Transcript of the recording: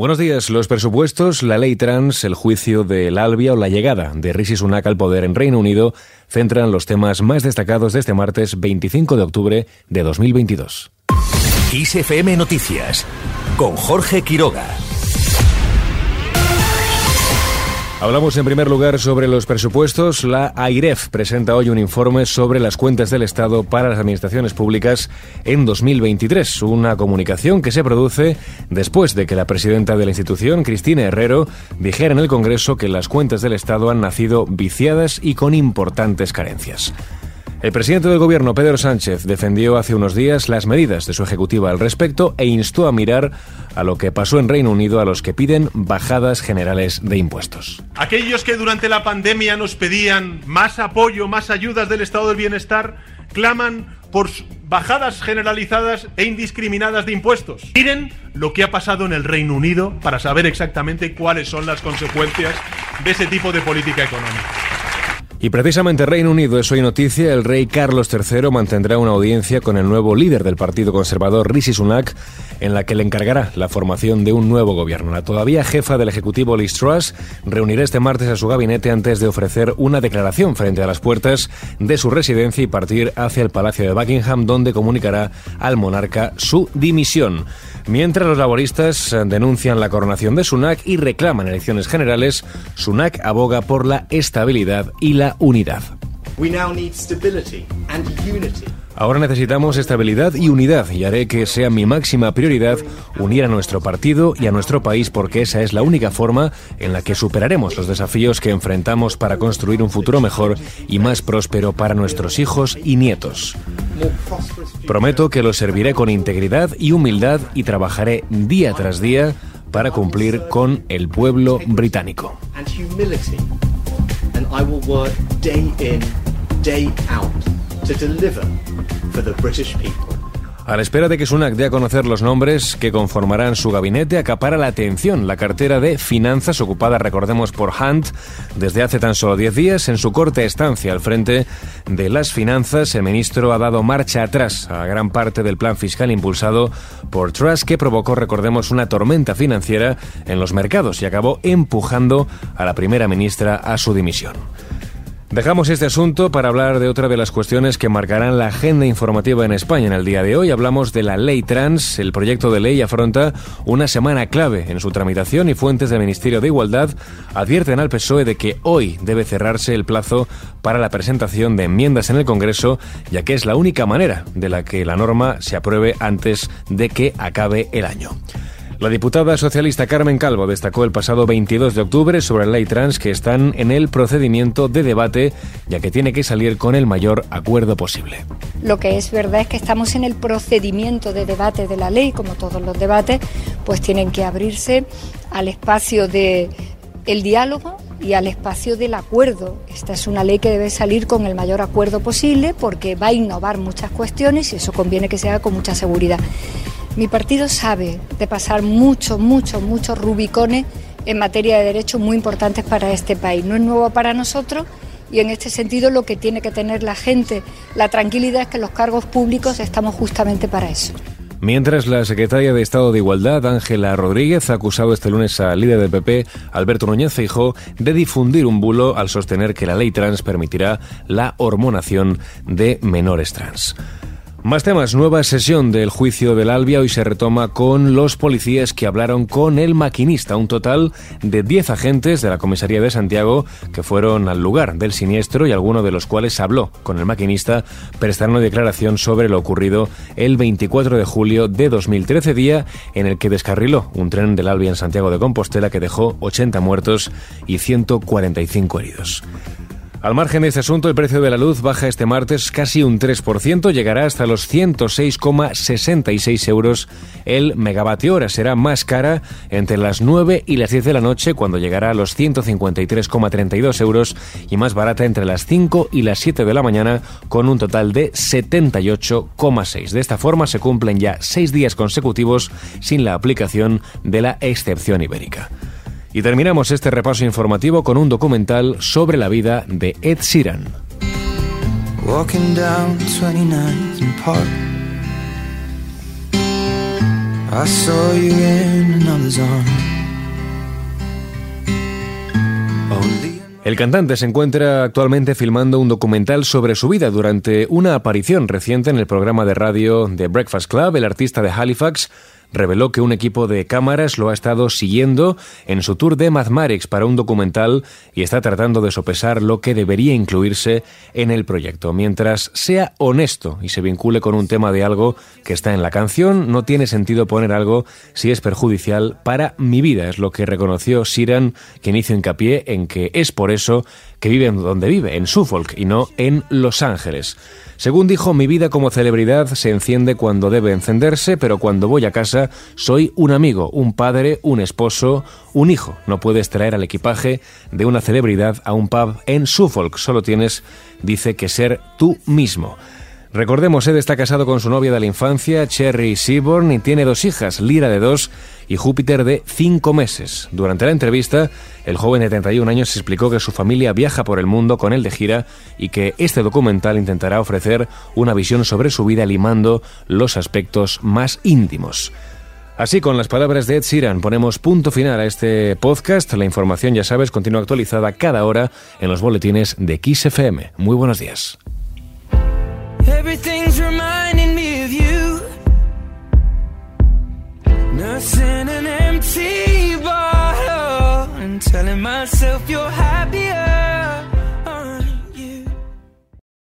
Buenos días. Los presupuestos, la ley trans, el juicio del Albia o la llegada de Rishi Sunak al poder en Reino Unido centran los temas más destacados de este martes 25 de octubre de 2022. ISFM Noticias con Jorge Quiroga. Hablamos en primer lugar sobre los presupuestos. La AIREF presenta hoy un informe sobre las cuentas del Estado para las administraciones públicas en 2023. Una comunicación que se produce después de que la presidenta de la institución, Cristina Herrero, dijera en el Congreso que las cuentas del Estado han nacido viciadas y con importantes carencias. El presidente del gobierno, Pedro Sánchez, defendió hace unos días las medidas de su ejecutiva al respecto e instó a mirar a lo que pasó en Reino Unido a los que piden bajadas generales de impuestos. Aquellos que durante la pandemia nos pedían más apoyo, más ayudas del Estado del Bienestar, claman por bajadas generalizadas e indiscriminadas de impuestos. Miren lo que ha pasado en el Reino Unido para saber exactamente cuáles son las consecuencias de ese tipo de política económica. Y precisamente Reino Unido es hoy noticia. El rey Carlos III mantendrá una audiencia con el nuevo líder del Partido Conservador, Rishi Sunak, en la que le encargará la formación de un nuevo gobierno. La todavía jefa del Ejecutivo, Liz Truss, reunirá este martes a su gabinete antes de ofrecer una declaración frente a las puertas de su residencia y partir hacia el Palacio de Buckingham, donde comunicará al monarca su dimisión. Mientras los laboristas denuncian la coronación de Sunak y reclaman elecciones generales, Sunak aboga por la estabilidad y la unidad. Ahora necesitamos estabilidad y unidad y haré que sea mi máxima prioridad unir a nuestro partido y a nuestro país porque esa es la única forma en la que superaremos los desafíos que enfrentamos para construir un futuro mejor y más próspero para nuestros hijos y nietos. Prometo que los serviré con integridad y humildad y trabajaré día tras día para cumplir con el pueblo británico. I will work day in, day out to deliver for the British people. A la espera de que Sunak dé a conocer los nombres que conformarán su gabinete, acapara la atención la cartera de finanzas ocupada, recordemos, por Hunt desde hace tan solo 10 días. En su corta estancia al frente de las finanzas, el ministro ha dado marcha atrás a gran parte del plan fiscal impulsado por Truss, que provocó, recordemos, una tormenta financiera en los mercados y acabó empujando a la primera ministra a su dimisión. Dejamos este asunto para hablar de otra de las cuestiones que marcarán la agenda informativa en España en el día de hoy. Hablamos de la ley trans. El proyecto de ley afronta una semana clave en su tramitación y fuentes del Ministerio de Igualdad advierten al PSOE de que hoy debe cerrarse el plazo para la presentación de enmiendas en el Congreso, ya que es la única manera de la que la norma se apruebe antes de que acabe el año. La diputada socialista Carmen Calvo destacó el pasado 22 de octubre sobre la ley trans que están en el procedimiento de debate, ya que tiene que salir con el mayor acuerdo posible. Lo que es verdad es que estamos en el procedimiento de debate de la ley, como todos los debates, pues tienen que abrirse al espacio de el diálogo y al espacio del acuerdo. Esta es una ley que debe salir con el mayor acuerdo posible porque va a innovar muchas cuestiones y eso conviene que se haga con mucha seguridad. Mi partido sabe de pasar muchos, muchos, muchos rubicones en materia de derechos muy importantes para este país. No es nuevo para nosotros y en este sentido lo que tiene que tener la gente, la tranquilidad es que los cargos públicos estamos justamente para eso. Mientras la secretaria de Estado de Igualdad, Ángela Rodríguez, ha acusado este lunes al líder del PP, Alberto Núñez Feijó, de difundir un bulo al sostener que la ley trans permitirá la hormonación de menores trans. Más temas. Nueva sesión del juicio del Albia hoy se retoma con los policías que hablaron con el maquinista. Un total de 10 agentes de la comisaría de Santiago que fueron al lugar del siniestro y alguno de los cuales habló con el maquinista prestaron una declaración sobre lo ocurrido el 24 de julio de 2013, día en el que descarriló un tren del Albia en Santiago de Compostela que dejó 80 muertos y 145 heridos. Al margen de este asunto, el precio de la luz baja este martes casi un 3%, llegará hasta los 106,66 euros el megavatio hora. Será más cara entre las 9 y las 10 de la noche, cuando llegará a los 153,32 euros, y más barata entre las 5 y las 7 de la mañana, con un total de 78,6. De esta forma se cumplen ya seis días consecutivos sin la aplicación de la excepción ibérica. Y terminamos este repaso informativo con un documental sobre la vida de Ed Sheeran. El cantante se encuentra actualmente filmando un documental sobre su vida durante una aparición reciente en el programa de radio The Breakfast Club. El artista de Halifax reveló que un equipo de cámaras lo ha estado siguiendo en su tour de Mathematics para un documental y está tratando de sopesar lo que debería incluirse en el proyecto. Mientras sea honesto y se vincule con un tema de algo que está en la canción, no tiene sentido poner algo si es perjudicial para mi vida, es lo que reconoció Siran, quien hizo hincapié en que es por eso que vive donde vive, en Suffolk y no en Los Ángeles. Según dijo, mi vida como celebridad se enciende cuando debe encenderse, pero cuando voy a casa soy un amigo, un padre, un esposo, un hijo. No puedes traer al equipaje de una celebridad a un pub en Suffolk, solo tienes, dice, que ser tú mismo. Recordemos, Ed está casado con su novia de la infancia, Cherry Seaborn, y tiene dos hijas, Lira de dos y Júpiter de cinco meses. Durante la entrevista, el joven de 31 años explicó que su familia viaja por el mundo con él de gira y que este documental intentará ofrecer una visión sobre su vida limando los aspectos más íntimos. Así, con las palabras de Ed Sheeran, ponemos punto final a este podcast. La información, ya sabes, continúa actualizada cada hora en los boletines de XFM. Muy buenos días. Everything's reminding me of you. Nursing an empty bottle and telling myself you're happier.